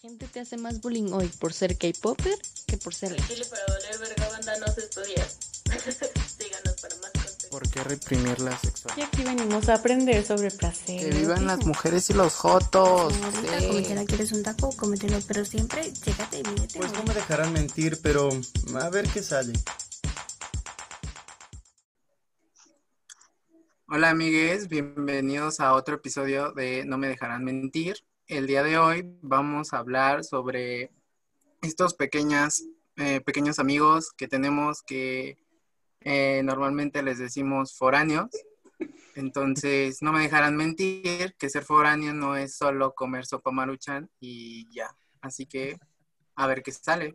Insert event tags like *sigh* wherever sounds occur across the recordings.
gente te hace más bullying hoy por ser K-Popper que por ser. Chile para doler verga banda no se estudia. *laughs* Síganos para más contenido. ¿Por qué reprimir la Y sexualidad? aquí venimos a aprender sobre placer. Que vivan las mujeres y los jotos. Sí. cométela, quieres un taco, cómetelo, pero siempre chécate y mídete. Pues no me dejarán mentir, pero a ver qué sale. Hola amigues, bienvenidos a otro episodio de No me dejarán mentir. El día de hoy vamos a hablar sobre estos pequeñas, eh, pequeños amigos que tenemos que eh, normalmente les decimos foráneos. Entonces, no me dejarán mentir que ser foráneo no es solo comer sopa maruchan y ya. Así que, a ver qué sale.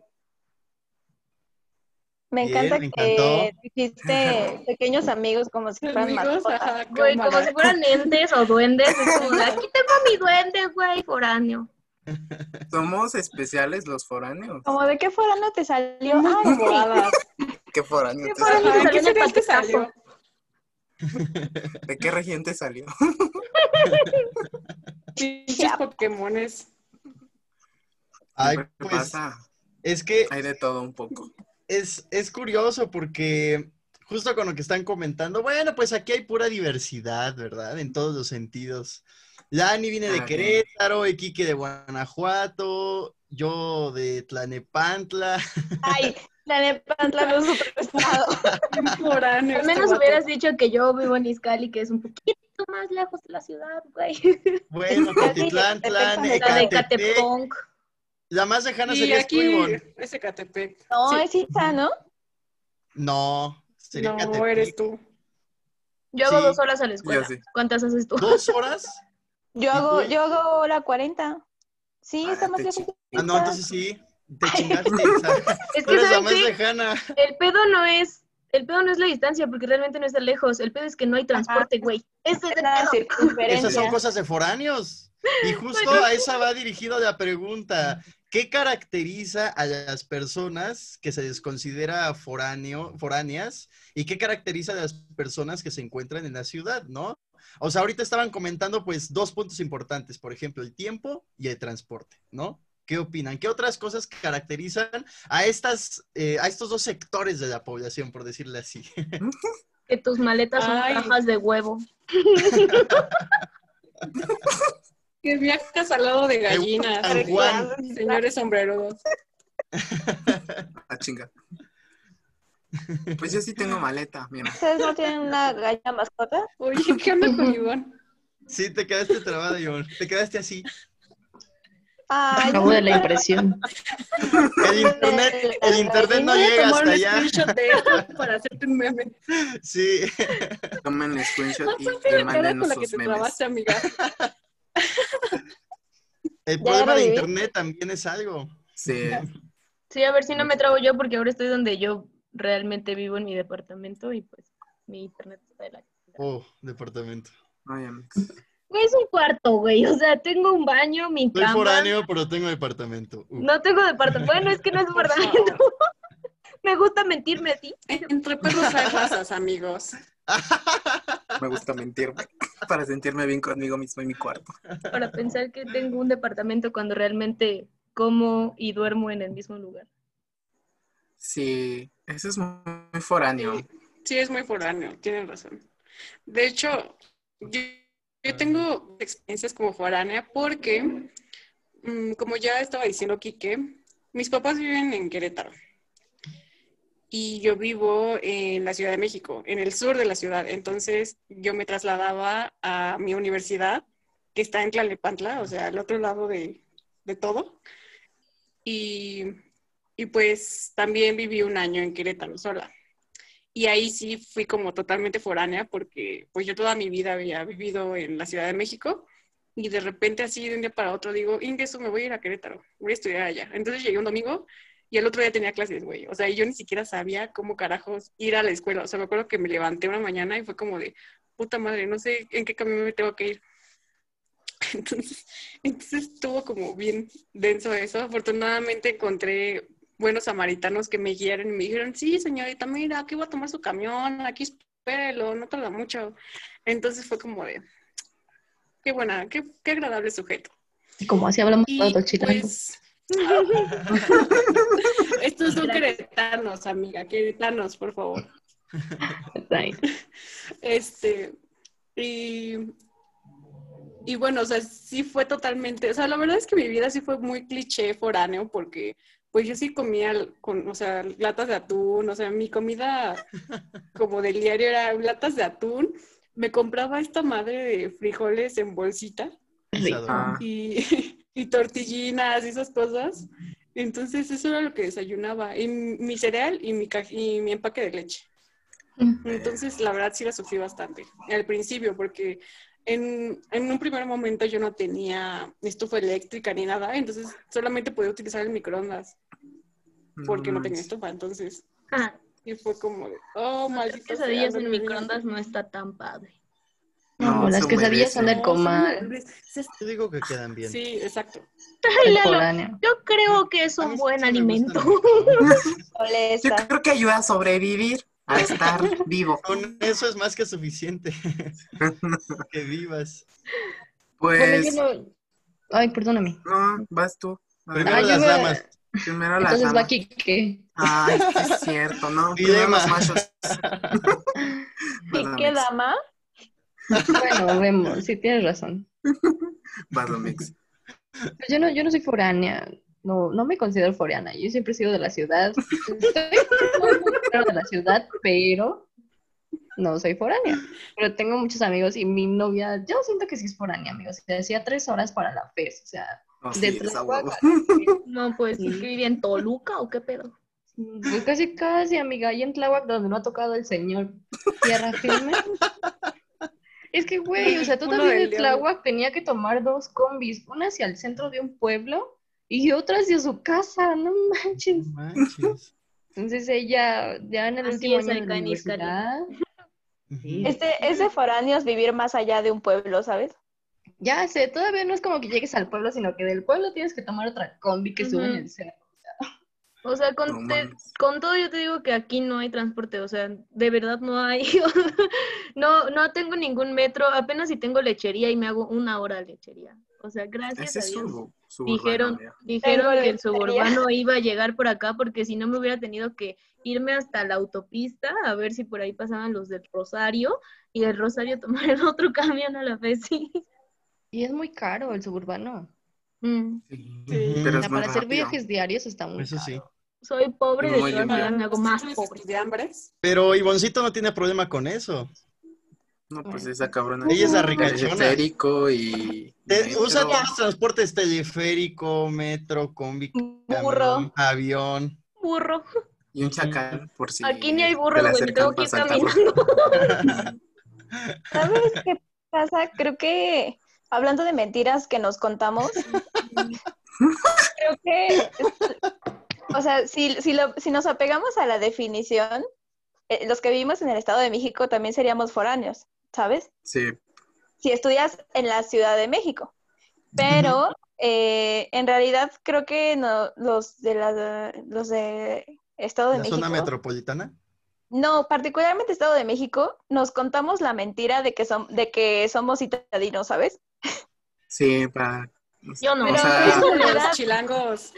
Me encanta me que dijiste pequeños amigos como si fueran Amigos, mascotas. ajá, Güey, como si fueran entes o duendes. Es como de, aquí tengo mi duende, güey, foráneo. *laughs* Somos especiales los foráneos. Como de qué no te salió. Muy Ay. ¿Qué foráneo te salió? ¿en qué serial te salió? ¿De qué región te salió? *laughs* Pinches Pokémones. Ay, ¿Qué pues pasa? es que Hay de todo un poco. Es, es curioso porque justo con lo que están comentando, bueno, pues aquí hay pura diversidad, ¿verdad? En todos los sentidos. Lani viene de Ah, Querétaro, Equique de Guanajuato, yo de Tlanepantla. *laughs* Ay, la Nepantla no es otro estado. *laughs* Al este menos vato. hubieras dicho que yo vivo en Izcali, que es un poquito más lejos de la ciudad, güey. Bueno, Cotitlán, Tlan, Ecatepec. La más lejana Y sería aquí Escuibón. es Ecatepec. No, Sí. es Isa, ¿no? No, sería No, Ecatepec. eres tú. Yo hago Sí, dos horas a la escuela. sí. ¿Cuántas haces tú? ¿Dos horas? *laughs* Yo Sí, hago, yo hago hora 40. Sí, Ah, está más lejos. Ah, no, entonces sí. Te *laughs* chingaste. Es Tú que, eres la ¿saben más qué? lejana. El pedo no es... El pedo no es la distancia, porque realmente no está lejos. El pedo es que no hay transporte, güey. Ese es la circunferencia. Esas son cosas de foráneos. Y justo a esa va dirigida la pregunta. ¿Qué caracteriza a las personas que se les considera foráneo, foráneas y qué caracteriza a las personas que se encuentran en la ciudad, no? O sea, ahorita estaban comentando pues dos puntos importantes, por ejemplo, el tiempo y el transporte, ¿no? ¿Qué opinan? ¿Qué otras cosas caracterizan a, estas, eh, a estos dos sectores de la población, por decirle así? *laughs* Que tus maletas son Ay. cajas de huevo. *laughs* *laughs* Que viajas al lado de gallinas. Señores sombreros. *laughs* Ah, chinga. Pues yo sí tengo maleta, mira. ¿Ustedes no tienen una gallina mascota? Oye, ¿qué onda con Iván? Sí, te quedaste trabada, Ivonne. Te quedaste así. Ay, Acabo de la impresión. El internet, el internet no llega hasta un allá. screenshot de esto para hacerte un meme. Sí. Tomen el screenshot y, cara manden con la que sus te memes. trabaste, amiga. El problema de internet también es algo. Sí. Sí, a ver si no me trago yo, porque ahora estoy donde yo realmente vivo en mi departamento y pues mi internet está de la... Oh, departamento. Ay. Güey, es un cuarto, güey. O sea, tengo un baño, mi Soy cama. foráneo, pero tengo departamento. Uh. No tengo departamento. Bueno, es que no es departamento. *laughs* me gusta mentirme a ti. Entre perros hay razas, amigos. *laughs* Me gusta mentirme *laughs* para sentirme bien conmigo mismo en mi cuarto. Para pensar que tengo un departamento cuando realmente como y duermo en el mismo lugar. Sí, eso es muy foráneo. Sí, sí, es muy foráneo, tienen razón. De hecho, yo, yo tengo experiencias como foránea porque, mm, como ya estaba diciendo Quique, mis papás viven en Querétaro y yo vivo en la Ciudad de México, en el sur de la ciudad. Entonces, yo me trasladaba a mi universidad, que está en Tlalnepantla, o sea, al otro lado de, de todo. Y, y pues también viví un año en Querétaro sola. Y ahí sí fui como totalmente foránea porque pues yo toda mi vida había vivido en la Ciudad de México y de repente así de un día para otro digo, ingreso, me voy a ir a Querétaro, voy a estudiar allá. Entonces llegué un domingo y el otro día tenía clases, güey. O sea, yo ni siquiera sabía cómo carajos ir a la escuela. O sea, me acuerdo que me levanté una mañana y fue como de, puta madre, no sé en qué camino me tengo que ir. *laughs* Entonces, entonces estuvo como bien denso eso. Afortunadamente encontré buenos samaritanos que me guiaron y me dijeron, sí, señorita, mira, aquí voy a tomar su camión, aquí espérelo, no tarda mucho. Entonces fue como de, qué buena, qué, qué agradable sujeto. Y como así hablamos todos pues... *laughs* Estos son queretanos, amiga, queretanos, por favor. *laughs* Este, y, y bueno, o sea, sí fue totalmente, o sea, la verdad es que mi vida sí fue muy cliché foráneo porque pues yo sí comía con, o sea, latas de atún, o sea, mi comida como del diario era latas de atún. Me compraba esta madre de frijoles en bolsita. Ah, y, *laughs* y tortillinas y esas cosas. Entonces eso era lo que desayunaba. Y mi cereal y mi, y mi empaque de leche. Entonces, la verdad sí la sufrí bastante al principio, porque en, en un primer momento yo no tenía estufa eléctrica ni nada, entonces solamente podía utilizar el microondas porque no tenía estufa. Entonces, Ah, y fue como de, oh, sea, quesadillas en microondas hacer". no está tan padre. No, No, las quesadillas son del comal. Yo digo que quedan bien. Sí, exacto. Ay, Lalo, yo creo que es un buen alimento. *laughs* Yo creo que ayuda a sobrevivir, a *laughs* estar vivo. Con eso es más que suficiente. *laughs* que vivas. Bueno, Pues, yo no... Ay, perdóname. no, vas tú. Primero Ah, las me- damas. Primero las Entonces va damas. que... Ay, es cierto, ¿no? Y Primero los machos. ¿Y qué dama? Bueno, vemos, sí tienes razón. *laughs* Pues yo no, yo no soy foránea. No, no me considero foránea. Yo siempre he sido de la ciudad. Estoy muy, muy claro de la ciudad, pero no soy foránea. Pero tengo muchos amigos y mi novia, yo siento que sí es foránea, amigos. Se hacía tres horas para la FES. O sea, Oh, de sí. Tlaxcala. No, pues, Sí. ¿que vivía en Toluca o qué pedo? Pues casi, casi, amiga. Y en Tláhuac, donde no ha tocado el señor Tierra Firme. Es que, güey, o sea, todavía del de Tláhuac tenía que tomar dos combis, una hacia el centro de un pueblo y otra hacia su casa, no manches. No manches. Entonces ella, ya en el Así último es año de la universidad. Este, es de foráneos vivir más allá de un pueblo, ¿sabes? ya sé, todavía no es como que llegues al pueblo, sino que del pueblo tienes que tomar otra combi que sube en el centro. O sea, No con, te- con todo yo te digo que aquí no hay transporte, o sea, de verdad no hay. *laughs* no, no tengo ningún metro, apenas si tengo lechería y me hago una hora de lechería. O sea, gracias Ese a Dios. Dijeron, dijeron que el suburbano iba a llegar por acá porque si no me hubiera tenido que irme hasta la autopista a ver si por ahí pasaban los del Rosario y del Rosario *laughs* tomar el otro camión a la vez. Sí. Y es muy caro el suburbano. Mm. Sí, pero es para hacer rápido. viajes diarios está muy Eso caro. sí. Soy pobre de Muy todas maneras, me hago más ¿Tienes pobre. estudiambres? Pero Ivoncito no tiene problema con eso. No, pues esa cabrona. Ella es la ricachona. Teleférico y. Te- usa todos los transportes teleférico, metro, combi, Burro. camión, avión. Burro. Y un chacal, por si. Aquí ni hay te burro, güey, me tengo que ir caminando. *laughs* ¿Sabes qué pasa? Creo que, hablando de mentiras que nos contamos, *laughs* creo que, o sea, si, si, lo- si nos apegamos a la definición, eh, los que vivimos en el Estado de México también seríamos foráneos, ¿sabes? Sí. Si estudias en la Ciudad de México. Pero eh, en realidad creo que no, los de la, los de Estado de La México. zona metropolitana. No, particularmente Estado de México, nos contamos la mentira de que, som- de que somos citadinos, ¿sabes? Sí, para. Yo no. O Pero sea, es Los chilangos.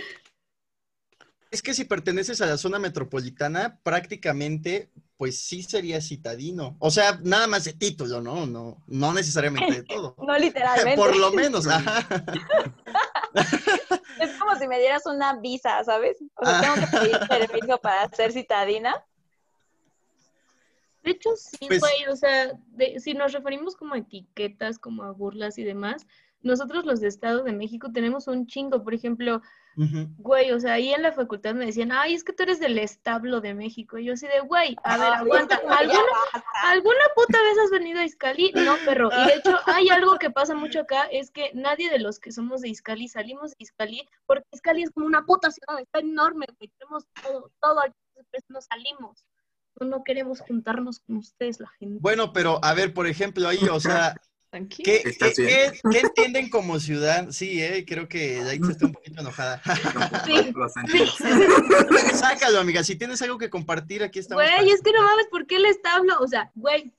Es que si perteneces a la zona metropolitana, prácticamente, pues sí serías citadino. O sea, nada más de título, ¿no? No, no necesariamente de todo. *laughs* No literalmente. Por lo menos, ajá. *laughs* Es como si me dieras una visa, ¿sabes? O sea, tengo que pedir permiso para ser citadina. De hecho, sí, Pues- güey, o sea, de- si nos referimos como a etiquetas, como a burlas y demás, nosotros los de Estado de México tenemos un chingo, por ejemplo, Güey, o sea, ahí en la facultad me decían, ay, es que tú eres del establo de México, y yo así de, güey, a ver, Ay, aguanta, *laughs* ¿alguna. ¿alguna puta vez has venido a Izcali? No, perro, y de hecho *laughs* hay algo que pasa mucho acá, es que nadie de los que somos de Izcali salimos de Izcali, porque Izcali es como una puta ciudad, está enorme, güey, tenemos todo, todo aquí, entonces no salimos. No, no queremos juntarnos con ustedes, la gente. Bueno, pero a ver, por ejemplo, ahí, o sea, Tranquilo. ¿qué, qué, qué- qué entienden como ciudad? Sí, eh, creo que Yaitza está un poquito enojada. *laughs* Sí. Sácalo, amiga. Si tienes algo que compartir, aquí estamos. para- Güey, es que no mames, ¿por qué el establo? O sea, güey,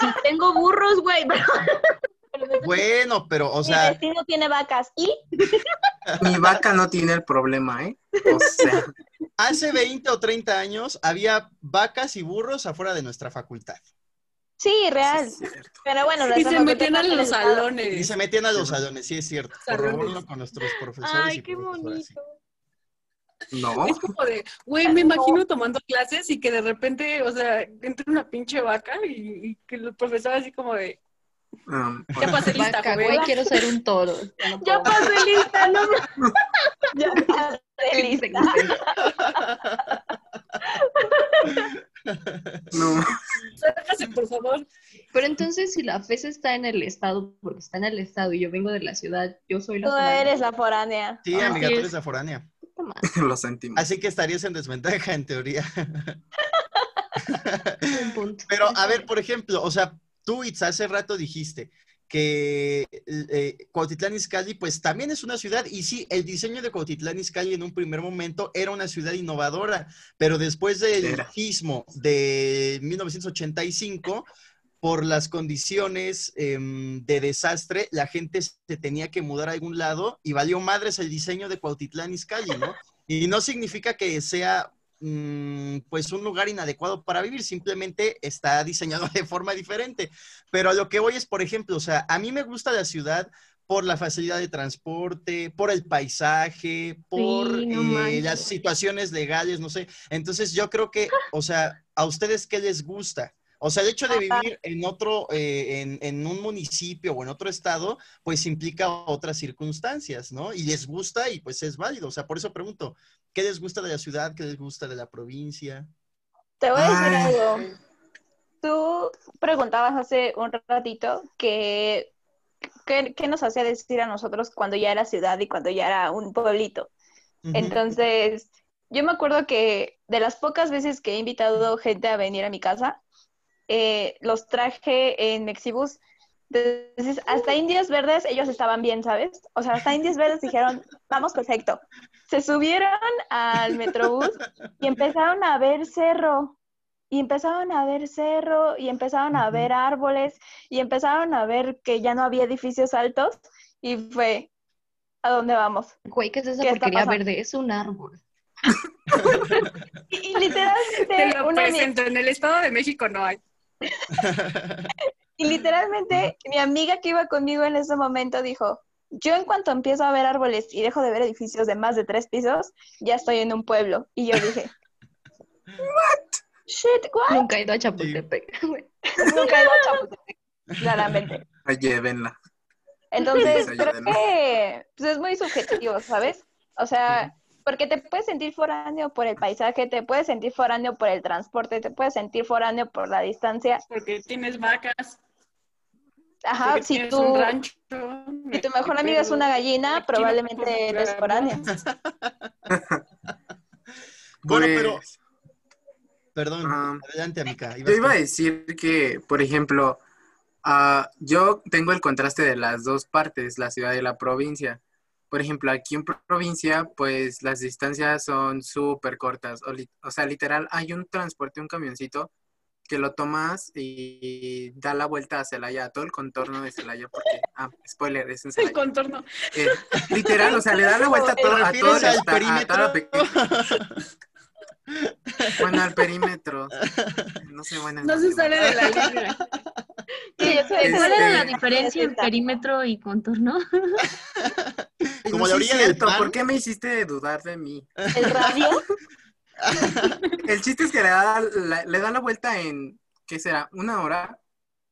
si tengo burros, güey, *laughs* pero, Bueno, pero, o Mi sea, vecino tiene vacas y Mi vaca no tiene el problema, ¿eh? O sea, hace 20 o 30 años había vacas y burros afuera de nuestra facultad. Sí, real. sí. Pero bueno, Y se metían a los estado. Y salones. se metían a los salones, sí es cierto. Salones. Corroborarlo con nuestros profesores. Ay, y qué bonito. No, Es como de, güey, me imagino tomando clases y que de repente, o sea, entre una pinche vaca y, y que el profesor así como de, um, ya pasé lista, Vaca, güey, quiero ser un toro. Ya *laughs* no Ya pasé lista, no me- *laughs* Ya pasé *laughs* lista. No. *laughs* Sácase, por favor. Pero entonces, si la FES está en el estado, porque está en el estado y yo vengo de la ciudad, yo soy la Tú foránea. eres la foránea. Sí, Así amiga, tú es. eres la foránea. *laughs* Lo sentimos. Así que estarías en desventaja en teoría. *laughs* un punto. Pero, a ver, por ejemplo, o sea, tú, Itz, hace rato dijiste que eh, Cuautitlán Izcalli, pues también es una ciudad, y sí, el diseño de Cuautitlán Izcalli en un primer momento era una ciudad innovadora, pero después del Era. sismo de 1985, por las condiciones em, de desastre, la gente se tenía que mudar a algún lado y valió madres el diseño de Cuautitlán Izcalli, ¿no? Y no significa que sea pues un lugar inadecuado para vivir, simplemente está diseñado *laughs* de forma diferente. Pero a lo que voy es, por ejemplo, o sea, a mí me gusta la ciudad por la facilidad de transporte, por el paisaje, por Sí, no eh, las situaciones legales, no sé. Entonces yo creo que, o sea, ¿a ustedes qué les gusta? O sea, el hecho de vivir en otro, eh, en, en un municipio o en otro estado, pues implica otras circunstancias, ¿no? Y les gusta y pues es válido. O sea, por eso pregunto, ¿qué les gusta de la ciudad? ¿Qué les gusta de la provincia? Te voy a decir Ay. algo. Tú preguntabas hace un ratito que qué, qué nos hacía decir a nosotros cuando ya era ciudad y cuando ya era un pueblito. Entonces, yo me acuerdo que de las pocas veces que he invitado gente a venir a mi casa, eh, los traje en Mexibus. Entonces, hasta Indios Verdes, ellos estaban bien, ¿sabes? O sea, hasta Indios Verdes dijeron, vamos, perfecto. Se subieron al Metrobús y empezaron a ver cerro. Y empezaron a ver cerro, y empezaron a ver árboles, y empezaron a ver que ya no había edificios altos, y fue, ¿a dónde vamos? Güey, ¿qué es esa ¿Qué porquería verde? Es un árbol. *laughs* Y, y literalmente, Te lo una presento, en el Estado de México no hay. *laughs* y literalmente mi amiga que iba conmigo en ese momento dijo, yo en cuanto empiezo a ver árboles y dejo de ver edificios de más de tres pisos, ya estoy en un pueblo. Y yo dije, *laughs* ¿What? Shit, what? Nunca he ido a Chapultepec. *laughs* Nunca he ido a Chapultepec, claramente. Llévenla. Entonces, Sí, creo que pues, es muy subjetivo, ¿sabes? O sea, porque te puedes sentir foráneo por el paisaje, te puedes sentir foráneo por el transporte, te puedes sentir foráneo por la distancia. Porque tienes vacas, Ajá, porque si tú, un rancho. si tu mejor amiga es una gallina, no probablemente puedo eres foráneo. *laughs* Bueno, Pues, pero, perdón, Ah. adelante, amiga. Yo iba a decir que, por ejemplo, ah, yo tengo el contraste de las dos partes, la ciudad y la provincia. Por ejemplo, aquí en provincia, pues las distancias son súper cortas. O, sea, literal, hay un transporte, un camioncito que lo tomas y da la vuelta a Celaya, a todo el contorno de Celaya, porque, ah, spoiler, es en El Celaya. contorno. Eh, literal, o sea, le da la vuelta a ¿Te todo, a todo el al esta- a toda la perímetro? pe- *laughs* Bueno, al perímetro. No sé, bueno. en No se sale de la línea. Sí, ¿Cuál era la Este- diferencia en perímetro y contorno? *laughs* Como No, la orilla del pan. ¿Por qué me hiciste dudar de mí? El radio, *laughs* El chiste es que le da la, le da la vuelta en, ¿qué será? ¿Una hora?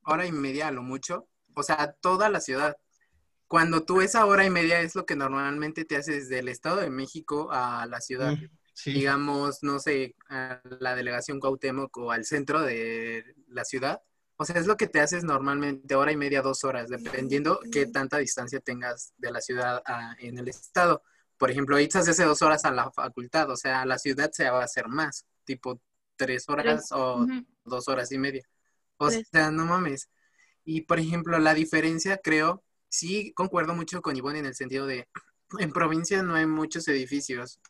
Hora y media a lo mucho. O sea, toda la ciudad. Cuando tú esa hora y media es lo que normalmente te haces del Estado de México a la ciudad. Mm, Sí. digamos, no sé, a la delegación Cuauhtémoc o al centro de la ciudad. O sea, es lo que te haces normalmente hora y media, dos horas, dependiendo qué tanta distancia tengas de la ciudad a- en el estado. Por ejemplo, Itza se hace dos horas a la facultad, o sea, a la ciudad se va a hacer más, tipo tres horas o Ujú. dos horas y media. O Tres. sea, no mames. Y por ejemplo, la diferencia, creo, sí concuerdo mucho con Ivonne en el sentido de, *clears throat* en provincia no hay muchos edificios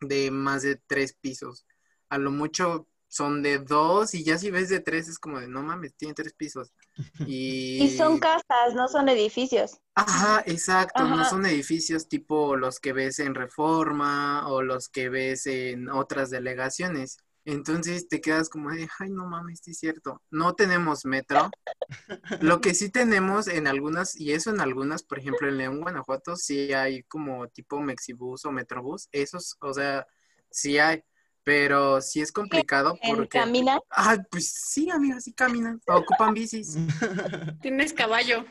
de más de tres pisos. A lo mucho son de dos y ya si ves de tres es como de, no mames, tiene tres pisos. *laughs* Y, Y son casas, no son edificios. Ajá, exacto, no son edificios tipo los que ves en Reforma o los que ves en otras delegaciones. Entonces te quedas como de, ay, no mames, sí es cierto. No tenemos metro. *laughs* Lo que sí tenemos en algunas, y eso en algunas, por ejemplo, en León, Guanajuato, sí hay como tipo Mexibus o Metrobús. Esos, o sea, sí hay, pero sí es complicado porque... Camina, Ay, pues sí, amigas, sí caminan, ocupan bicis. *laughs* Tienes caballo,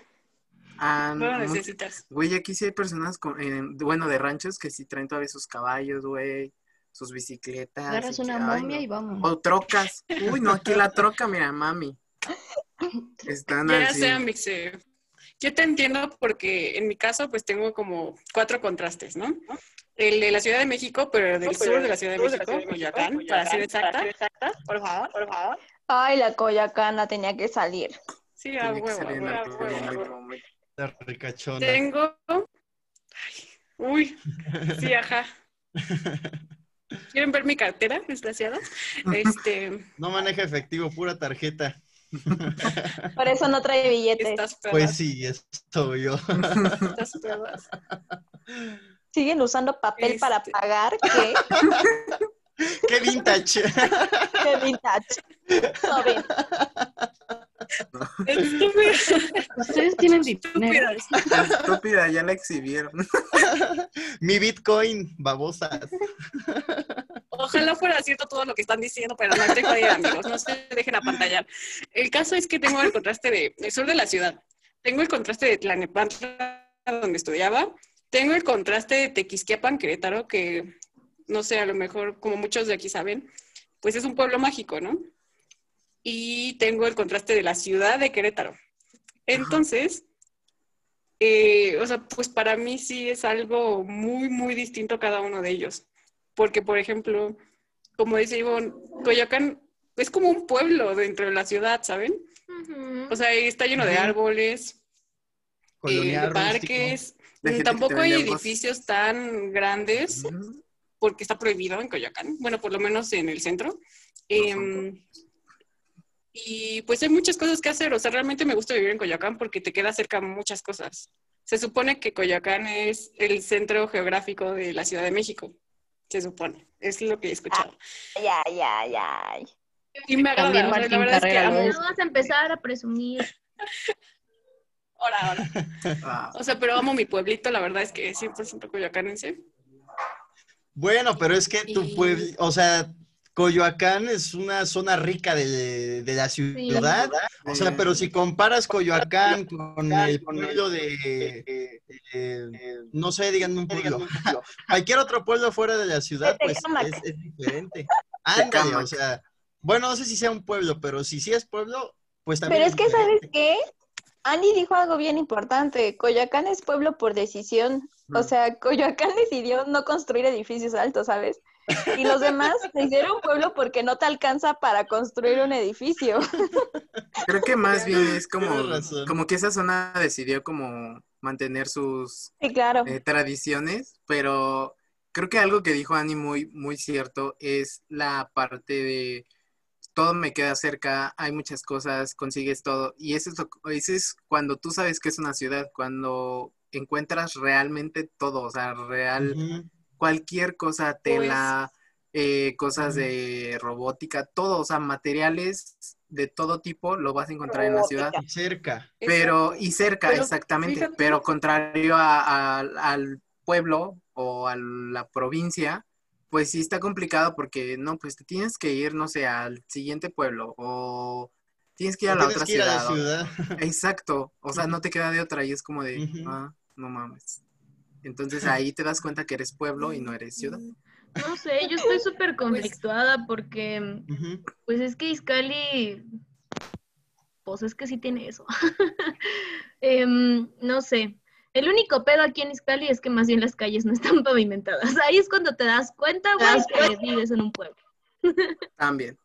Ah, no lo necesitas. Güey, aquí sí hay personas, con, en- bueno, de ranchos que sí traen todavía sus caballos, güey, sus bicicletas. Agarras que, una ay, momia no. y vamos. O trocas. Uy, no, aquí la *laughs* troca, mira, mami. Están Ya así. sea, Mixe. Yo te entiendo porque en mi caso pues tengo como cuatro contrastes, ¿no? El de la Ciudad de México, pero del sur de la Ciudad de México, Coyoacán, para ser exacta. Por favor, por favor. ay, la Coyacana tenía que salir. Sí, a huevo, a huevo. La ricachona. Tengo... Ay, Uy, sí, ajá. ¿Quieren ver mi cartera, desgraciadas? Este, No maneja efectivo, pura tarjeta. Por eso no trae billetes. estas Pues sí, esto yo. estas. Siguen usando papel para Este. pagar. ¿Qué? *laughs* ¡Qué vintage! Qué vintage. Estúpida. Ustedes tienen dinero. Estúpida, ya la exhibieron. *laughs* Mi Bitcoin, babosa. Ojalá fuera cierto todo lo que están diciendo, pero no estoy jodida, amigos. No se dejen apantallar. El caso es que tengo el contraste de, del sur de la ciudad. Tengo el contraste de Tlanepantla, donde estudiaba. Tengo el contraste de Tequisquiapan, Querétaro, que no sé, a lo mejor, como muchos de aquí saben, pues es un pueblo mágico, ¿no? Y tengo el contraste de la ciudad de Querétaro. Entonces, eh, o sea, pues para mí sí es algo muy, muy distinto cada uno de ellos. Porque, por ejemplo, como dice Ivonne, Coyoacán es como un pueblo dentro de la ciudad, ¿saben? O sea, está lleno de árboles, eh, de rústico. parques. De gente que Tampoco te hay edificios tan grandes porque está prohibido en Coyoacán, bueno, por lo menos en el centro. Em, y pues hay muchas cosas que hacer, o sea, realmente me gusta vivir en Coyoacán porque te queda cerca muchas cosas. Se supone que Coyoacán es el centro geográfico de la Ciudad de México, se supone, es lo que he escuchado. Ay, ay, ay, ay. Y me agrada, o sea, la verdad es que amo, vas a empezar a presumir. *laughs* ahora, ahora. *laughs* Ah, O sea, pero amo mi pueblito, la verdad es que es 100% coyoacanense. Bueno, pero es que tu pueblo, o sea, Coyoacán es una zona rica de, de la ciudad. O sea, pero si comparas Coyoacán con el pueblo de, eh, no sé, digan un pueblo. *laughs* Cualquier otro pueblo fuera de la ciudad, pues es, es diferente. *laughs* Ándale, o sea, bueno, no sé si sea un pueblo, pero si sí es pueblo, pues también Pero es que, diferente. ¿sabes qué? Andy dijo algo bien importante. Coyoacán es pueblo por decisión. O Mm. sea, Coyoacán *laughs* decidió no construir edificios altos, ¿sabes? Y los demás *laughs* se hicieron pueblo porque no te alcanza para construir un edificio. *laughs* Creo que más bien es como, como que esa zona decidió como mantener sus Sí, claro. eh, tradiciones, pero creo que algo que dijo Ani muy, muy cierto es la parte de todo me queda cerca, hay muchas cosas, consigues todo, y eso es, lo, eso es cuando tú sabes que es una ciudad, cuando encuentras realmente todo, o sea, real, cualquier cosa, tela, eh, cosas de robótica, todo, o sea, materiales de todo tipo lo vas a encontrar en la ciudad. Y cerca. Pero, y cerca, Pero, exactamente, fíjate. pero contrario a- a- al pueblo o a la provincia, pues sí está complicado porque, no, pues te tienes que ir, no sé, al siguiente pueblo o tienes que ir a la otra que ir a la ciudad. o-. Exacto, o sea, no te queda de otra y es como de, ah, no mames. Entonces ahí te das cuenta que eres pueblo y no eres ciudad. *laughs* No sé, yo estoy súper conflictuada porque, pues es que Iscali, pues es que sí tiene eso. *laughs* Em, no sé. El único pedo aquí en Iscali es que más bien las calles no están *laughs* pavimentadas. Ahí es cuando te das cuenta, güey, que vives en un pueblo. *laughs* También.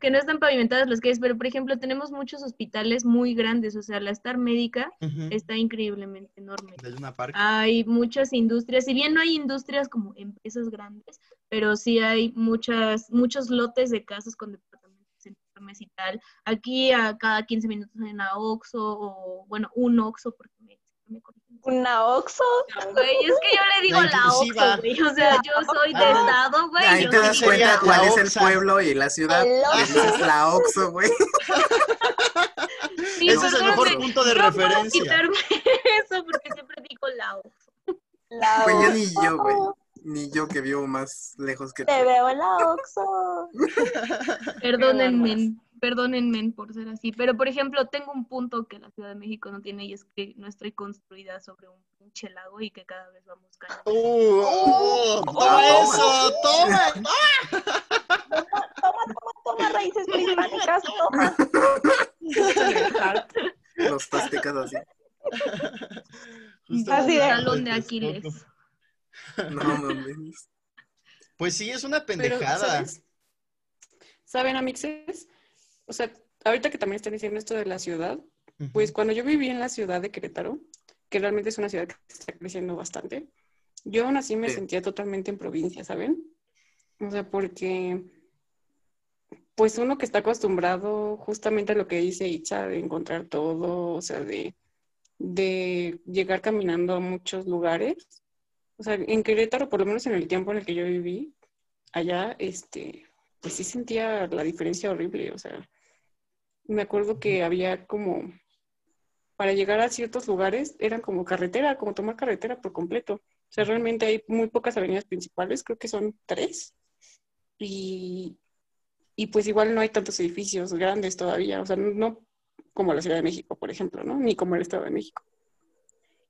Que no están pavimentadas las calles, pero por ejemplo tenemos muchos hospitales muy grandes, o sea, la Star Médica está increíblemente enorme. Park. Hay muchas industrias, si bien no hay industrias como empresas grandes, pero sí hay muchas, muchos lotes de casas con departamentos en Star mes y tal. Aquí a cada 15 minutos hay una Oxxo o, bueno, un Oxxo porque. Una Oxxo. Güey, es que yo le digo La la. Oxxo, güey. O sea, yo soy de Ah. estado, güey. Ahí yo te das cuenta cuál la es el pueblo y la ciudad. Es la Oxxo, güey. *laughs* Sí, Ese es el mejor punto de No puedo referencia. quitarme *laughs* eso porque siempre digo la Oxxo. La Güey, yo ni Oxxo. yo, güey. Ni yo que vivo más lejos que tú. Te veo en la Oxxo. *laughs* Perdónenme, perdónenme por ser así. Pero, por ejemplo, tengo un punto que la Ciudad de México no tiene y es que no estoy construida sobre un pinche lago y que cada vez vamos cayendo. Uh, oh, toma eso, toma. Toma, toma, toma raíces prehispánicas, toma. Los aztecas así. Justo Así de- Talón de. Aquiles. No mames. Pues sí, es una Pero, pendejada. ¿sabes? ¿Saben, amixes? O sea, ahorita que también están diciendo esto de la ciudad, pues cuando yo viví en la ciudad de Querétaro, que realmente es una ciudad que está creciendo bastante, yo aún así me Sí. sentía totalmente en provincia, ¿saben? O sea, porque pues uno que está acostumbrado justamente a lo que dice Itza, de encontrar todo, o sea, de, de llegar caminando a muchos lugares. O sea, en Querétaro, por lo menos en el tiempo en el que yo viví, allá, este, pues sí sentía la diferencia horrible, o sea, me acuerdo que había como, para llegar a ciertos lugares, eran como carretera, como tomar carretera por completo. O sea, realmente hay muy pocas avenidas principales, creo que son tres. Y, y pues igual no hay tantos edificios grandes todavía, o sea, no como la Ciudad de México, por ejemplo, ¿no? Ni como el Estado de México.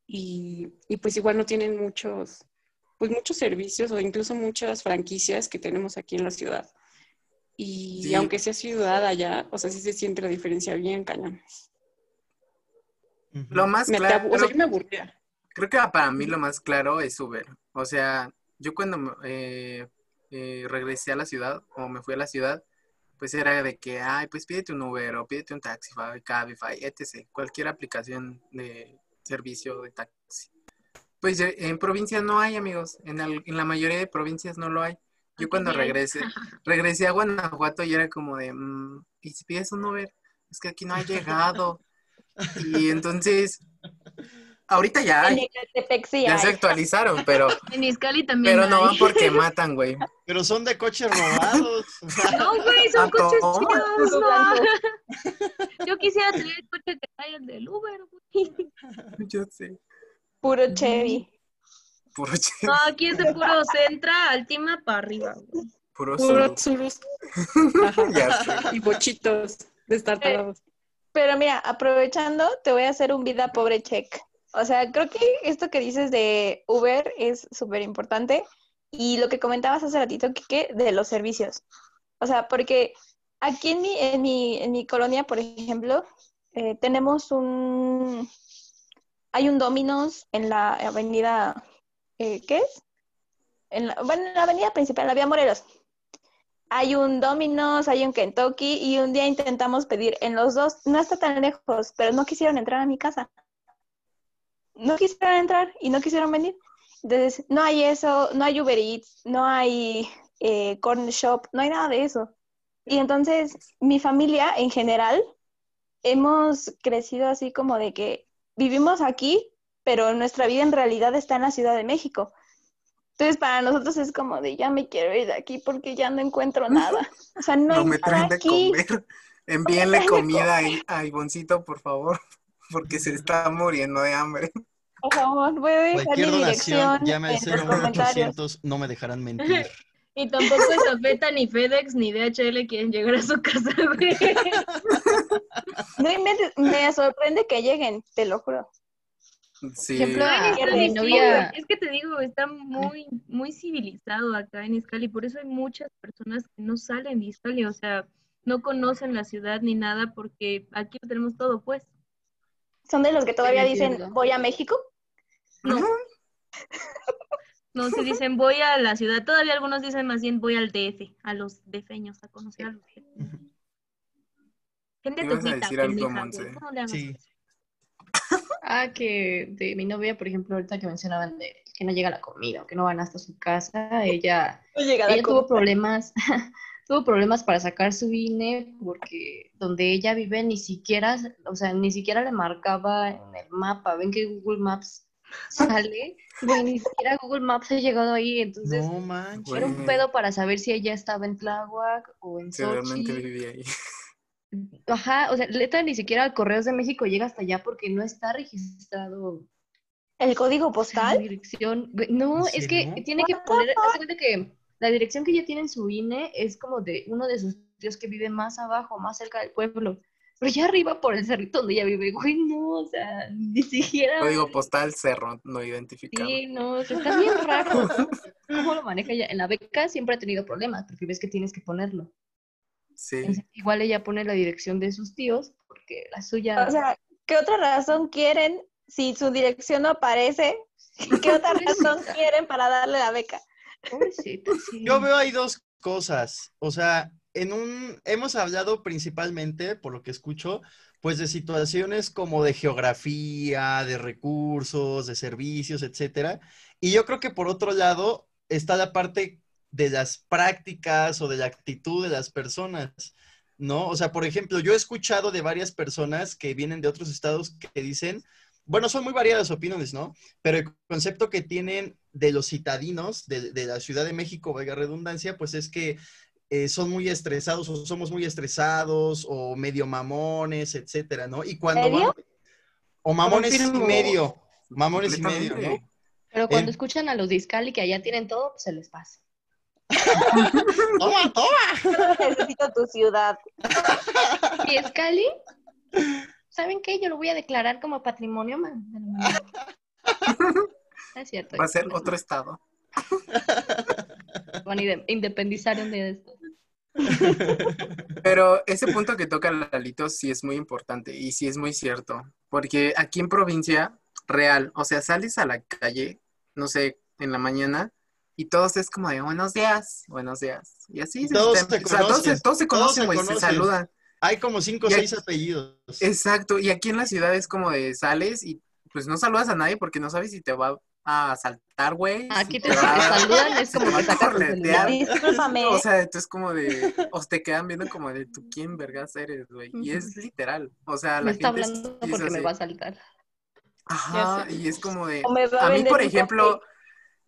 Y, y pues igual no tienen muchos, pues muchos servicios o incluso muchas franquicias que tenemos aquí en la ciudad. Y Sí. aunque sea ciudad allá, o sea, sí se siente la diferencia bien cañón. Lo más claro, o sea, yo me aburría. creo que para mí lo más claro es Uber. O sea, yo cuando eh, eh, regresé a la ciudad o me fui a la ciudad, pues era de que, ay, pues pídete un Uber o pídete un Taxify, Cabify, etc. Cualquier aplicación de servicio de taxi. Pues eh, en provincias no hay, amigos. En, el- en la mayoría de provincias no lo hay. Yo *laughs* cuando regresé, *laughs* regresé a Guanajuato y era como de, mm, ¿y si pides un Uber? Es que aquí no ha llegado. Y entonces, ahorita ya En hay, Ecatepec sí ya se actualizaron, pero, *laughs* En Iscali también pero no hay. van porque matan, güey. Pero son de coches robados. No, güey, son Ah, coches chidos, no. Yo quisiera tener el coche que trae el del Uber, güey. Yo sé. Puro Chevy. Puro, No, aquí es de puro Centra, Altima para arriba, güey. puro Puro *laughs* sé. Y bochitos destartalados. Pero mira, aprovechando, te voy a hacer un vida pobre check. O sea, creo que esto que dices de Uber es súper importante. Y lo que comentabas hace ratito, Kike, de los servicios. O sea, porque aquí en mi, en mi, en mi colonia, por ejemplo, eh, tenemos un... Hay un Domino's en la avenida... eh, ¿Qué es? En la, bueno, en la avenida principal, la vía Morelos. Hay un Domino's, hay un Kentucky y un día intentamos pedir en los dos, no está tan lejos, pero no quisieron entrar a mi casa. No quisieron entrar y no quisieron venir. Entonces, no hay eso, no hay Uber Eats, no hay eh, Corner Shop, no hay nada de eso. Y entonces, mi familia en general, hemos crecido así como de que vivimos aquí, pero nuestra vida en realidad está en la Ciudad de México. Entonces, para nosotros es como de ya me quiero ir de aquí porque ya no encuentro nada. O sea, no, *laughs* No hay me nada traen de aquí. comer. *laughs* Envíenle comida a, a Ivoncito, por favor, *laughs* porque se está muriendo de hambre. Por favor, puede dejar Cualquier mi dirección llame al en los comentarios. 01800, no me dejarán mentir. Y tampoco Estafeta, ni FedEx, ni DHL quieren llegar a su casa. No me sorprende que lleguen, te lo juro. Sí. ejemplo, mi novia- güey. es que te digo, está muy, muy civilizado acá en Iscali, por eso hay muchas personas que no salen de Iscali, o sea, no conocen la ciudad ni nada, porque aquí lo tenemos todo, pues. ¿Son de los que todavía dicen voy a México? No. No, se dicen voy a la ciudad, todavía algunos dicen más bien voy al DF, a los defeños, a conocer a los defeños. Gente Ibas a decir algo, Monse. Sí. Ah, que de mi novia, por ejemplo, ahorita que mencionaban de que no llega la comida o que no van hasta su casa, ella, No llega la ella tuvo problemas, *laughs* tuvo problemas para sacar su INE porque donde ella vive ni siquiera, o sea, ni siquiera le marcaba en el mapa. Ven que Google Maps *laughs* sale, ni siquiera Google Maps ha llegado ahí, entonces No manches. era un pedo para saber si ella estaba en Tláhuac o en Si realmente Sochi. vivía ahí. *laughs* Ajá, o sea, neta ni siquiera el Correos de México llega hasta allá porque no está registrado ¿El código la postal? dirección. No, ¿En es que tiene que poner, haz de cuenta que la dirección que ella tiene en su INE es como de uno de sus tíos que vive más abajo, más cerca del pueblo. Pero ya arriba por el cerrito donde ella vive, güey, no, o sea, ni siquiera. Código postal cerro, no identificado. Sí, no, o sea, está bien raro. ¿Cómo lo maneja ella? En la beca siempre ha tenido problemas porque ves que tienes que ponerlo. Sí. Entonces, igual ella pone la dirección de sus tíos porque la suya. O sea, ¿qué otra razón quieren si su dirección no aparece? ¿Qué otra razón quieren para darle la beca? pobrecita, sí. Yo veo ahí dos cosas. O sea, en un hemos hablado principalmente, por lo que escucho, pues de situaciones como de geografía, de recursos, de servicios, etcétera. Y yo creo que por otro lado está la parte de las prácticas o de la actitud de las personas, ¿no? O sea, por ejemplo, yo he escuchado de varias personas que vienen de otros estados que dicen, bueno, son muy variadas opiniones, ¿no? Pero el concepto que tienen de los citadinos de, de la Ciudad de México, valga redundancia, pues es que eh, son muy estresados o somos muy estresados o medio mamones, etcétera, ¿no? Y cuando ¿Medio? van- o mamones y medio, mamones y medio, ¿no? Pero cuando Eh. escuchan a los de Iscali que allá tienen todo, pues se les pasa. *laughs* Toma, toma. Necesito tu ciudad. *laughs* ¿Y Iscali? ¿Saben qué? Yo lo voy a declarar como patrimonio man- *laughs* Es cierto. Va a ser otro estado. Van a inde- independizar un día de esto. Pero ese punto que toca Lalito sí es muy importante y sí es muy cierto. Porque aquí en provincia, real, o sea, sales a la calle, no sé, en la mañana, y todos es como de buenos días, buenos días. Y así Todos se, se o sea, todos, se, conocen, todos se conocen, güey, se saludan. Hay como cinco o seis apellidos. Exacto, y aquí en la ciudad es como de sales y pues no saludas a nadie porque no sabes si te va a asaltar, güey. Aquí si te, te va- te *laughs* saludan, es como que a sacas. Discúlpame. O sea, entonces como de, o te quedan viendo como de, ¿tú quién vergas eres, güey? Y es literal, o sea, la Me está gente hablando es porque me va a saltar. Ajá, y es como de, O me va a a mí, por ejemplo, café.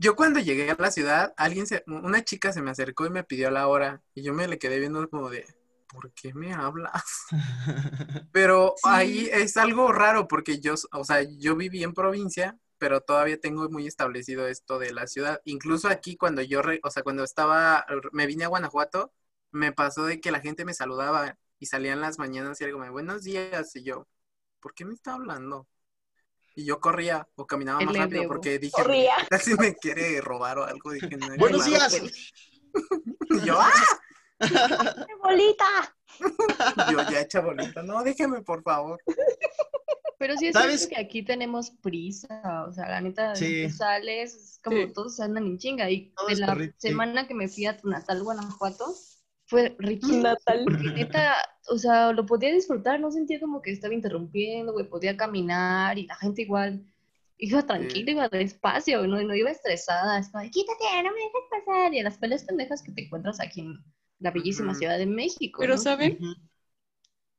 Yo cuando llegué a la ciudad, alguien se, una chica se me acercó y me pidió la hora, y yo me le quedé viendo como de, ¿por qué me hablas? *laughs* Pero Sí. ahí es algo raro porque yo, o sea, yo viví en provincia, pero todavía tengo muy establecido esto de la ciudad. Incluso aquí cuando yo, re- o sea, cuando estaba, me vine a Guanajuato, me pasó de que la gente me saludaba y salían las mañanas y algo me, buenos días, y yo, ¿por qué me está hablando? Y yo corría o caminaba El más rápido porque dije, Corría. ¿qué tal *laughs* si me quiere robar o algo? Dije, no, Buenos no, días. *laughs* Y yo, ¡ah! *laughs* ¡Qué bolita! Yo ya hecha bolita. No, déjeme, por favor. Pero sí es ¿Sabes? cierto que aquí tenemos prisa, o sea, la neta, Sí. tú sales, es como Sí. todos andan en chinga. Y Todo de la semana que me fui a Natal, Guanajuato, fue riquísimo. Natal. Porque *laughs* neta, o sea, lo podía disfrutar, no sentía como que estaba interrumpiendo, güey, podía caminar y la gente igual iba tranquila, iba despacio, no, no iba estresada, estaba de, quítate, no me dejes pasar, y a las peleas pendejas que te encuentras aquí en la bellísima Ujú. Ciudad de México, Pero ¿no? ¿saben? Ujú.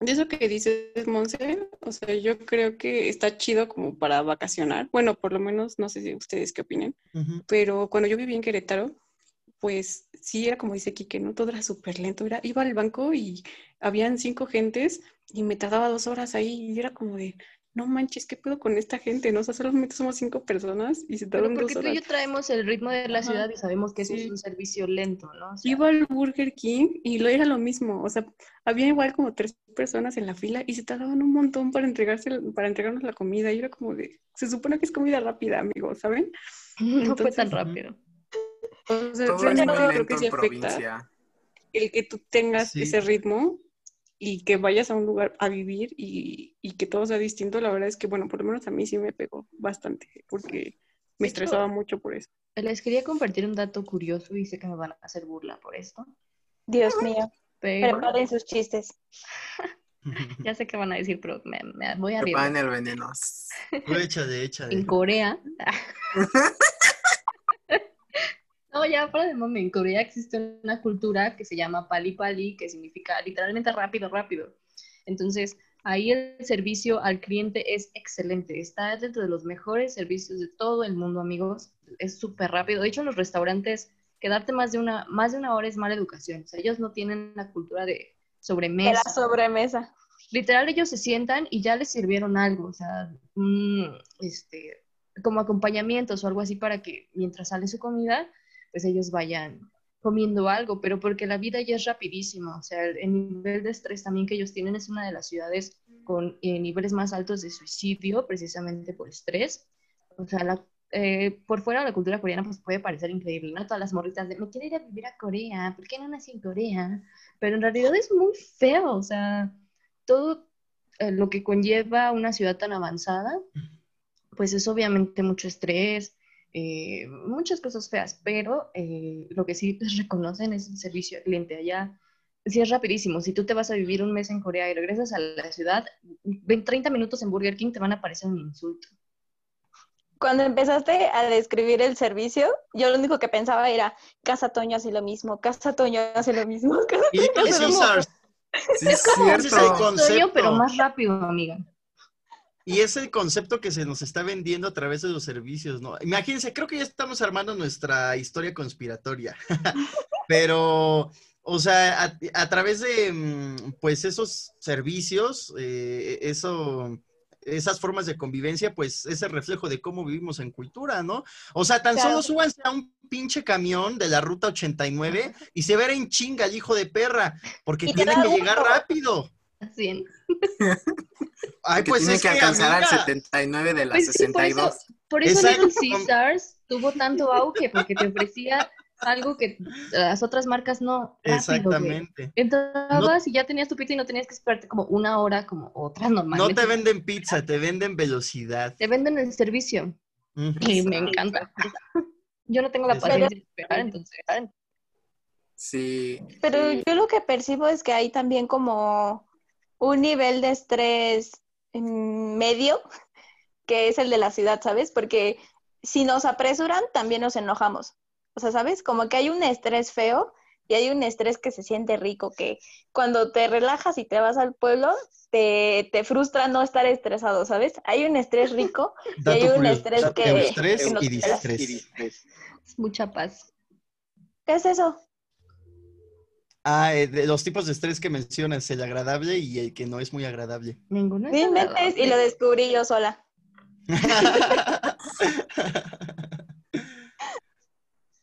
De eso que dices, Monse, o sea, yo creo que está chido como para vacacionar. Bueno, por lo menos, no sé si ustedes qué opinen, Ujú. pero cuando yo vivía en Querétaro, pues sí era como dice Quique, ¿no? Todo era súper lento. Era, iba al banco y habían cinco gentes y me tardaba dos horas ahí y era como de, no manches, ¿qué pedo con esta gente? ¿No? O sea, solamente somos cinco personas y se tardan porque dos tú y horas. yo traemos el ritmo de la Ajá. ciudad y sabemos que Sí. es un servicio lento, ¿no? O sea, Iba al Burger King y lo era lo mismo, o sea, había igual como tres personas en la fila y se tardaban un montón para entregarse, para entregarnos la comida y era como de, se supone que es comida rápida, amigos, ¿saben? *laughs* no fue tan entonces, rápido. O sea, Todo es muy creo que sí en provincia. el que tú tengas Sí. ese ritmo y que vayas a un lugar a vivir y, y que todo sea distinto, la verdad es que, bueno, por lo menos a mí sí me pegó bastante porque me estresaba mucho por eso. Les quería compartir un dato curioso y sé que me van a hacer burla por esto, Dios mío. pero Preparen sus chistes. *laughs* ya sé qué van a decir, pero me, me voy a Preparen el veneno. Échale, échale. En Corea. *laughs* No, ya fuera de mami, en Corea existe una cultura que se llama pali pali, que significa literalmente rápido, rápido. Entonces, ahí el servicio al cliente es excelente. Está dentro de los mejores servicios de todo el mundo, amigos. Es súper rápido. De hecho, en los restaurantes, quedarte más de una, más de una hora es mala educación. O sea, ellos no tienen la cultura de De sobremesa. la sobremesa. Literal, ellos se sientan y ya les sirvieron algo, o sea, mm, este, como acompañamientos o algo así para que mientras sale su comida, pues ellos vayan comiendo algo, pero porque la vida ya es rapidísima, o sea, el, el nivel de estrés también que ellos tienen es una de las ciudades con eh, niveles más altos de suicidio, precisamente por estrés. O sea, la, eh, por fuera la cultura coreana pues puede parecer increíble, ¿no? Todas las morritas de, me quiero ir a vivir a Corea, ¿por qué no nací en Corea? Pero en realidad es muy feo, o sea, todo eh, lo que conlleva una ciudad tan avanzada, pues es obviamente mucho estrés, eh, muchas cosas feas, pero eh, lo que sí pues, *laughs* reconocen es el servicio al cliente allá. Sí es rapidísimo, si tú te vas a vivir un mes en Corea y regresas a la ciudad, ven 30 minutos en Burger King te van a parecer un insulto. Cuando empezaste a describir el servicio, yo lo único que pensaba era, Casa Toño hace lo mismo, Casa Toño hace lo mismo. *laughs* Casa Toño hace lo mismo". Caesars. Sí, es es cierto. pero más rápido, amiga. Y es el concepto que se nos está vendiendo a través de los servicios, ¿no? Imagínense, creo que ya estamos armando nuestra historia conspiratoria. *laughs* Pero, o sea, a, a través de, mm, pues, esos servicios, eh, eso, esas formas de convivencia, pues, es el reflejo de cómo vivimos en cultura, ¿no? O sea, tan Claro. solo súbanse a un pinche camión de la ruta 89 y se verá en chinga el hijo de perra, porque tiene que llegar rápido. Así en- *laughs* Ay, que pues tiene es que alcanzar al amiga, 79 de la Pues sí, por eso, 62. por eso. Little Caesars tuvo tanto auge, porque te ofrecía algo que las otras marcas no. rápido, güey. Exactamente. Entrabas y ya tenías tu pizza y no tenías que esperarte como una hora como otras No normalmente. te venden pizza, te venden velocidad. Te venden el servicio y me encanta. Yo no tengo la paciencia de esperar, entonces. Sí. Pero sí. yo lo que percibo es que hay también como un nivel de estrés mm, medio, que es el de la ciudad, ¿sabes? Porque si nos apresuran, también nos enojamos. O sea, ¿sabes? Como que hay un estrés feo y hay un estrés que se siente rico, que cuando te relajas y te vas al pueblo, te, te frustra no estar estresado, ¿sabes? Hay un estrés rico *laughs* y hay un estrés que, eustrés que nos y altera. distrés. Es mucha paz. ¿Qué es eso? Ah, eh, de los tipos de estrés que mencionas, el agradable y el que no es muy agradable. Ninguno es No inventes, y lo descubrí yo sola. *laughs*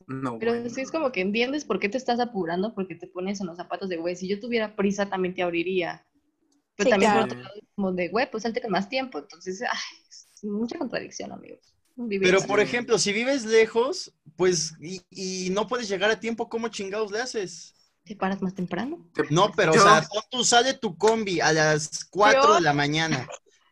No, Pero bueno. sí es como que entiendes por qué te estás apurando, porque te pones en los zapatos de, güey, si yo tuviera prisa también te abriría. Pero Sí, también claro. por otro lado, es como de, güey, pues salte con más tiempo. Entonces, ay, es mucha contradicción, amigos. Vivir Pero, por ejemplo, si vives lejos, pues, y, y no puedes llegar a tiempo, ¿cómo chingados le haces? ¿Te paras más temprano? No, pero, Yo- o sea, tú sale tu combi a las 4 Yo- de la mañana.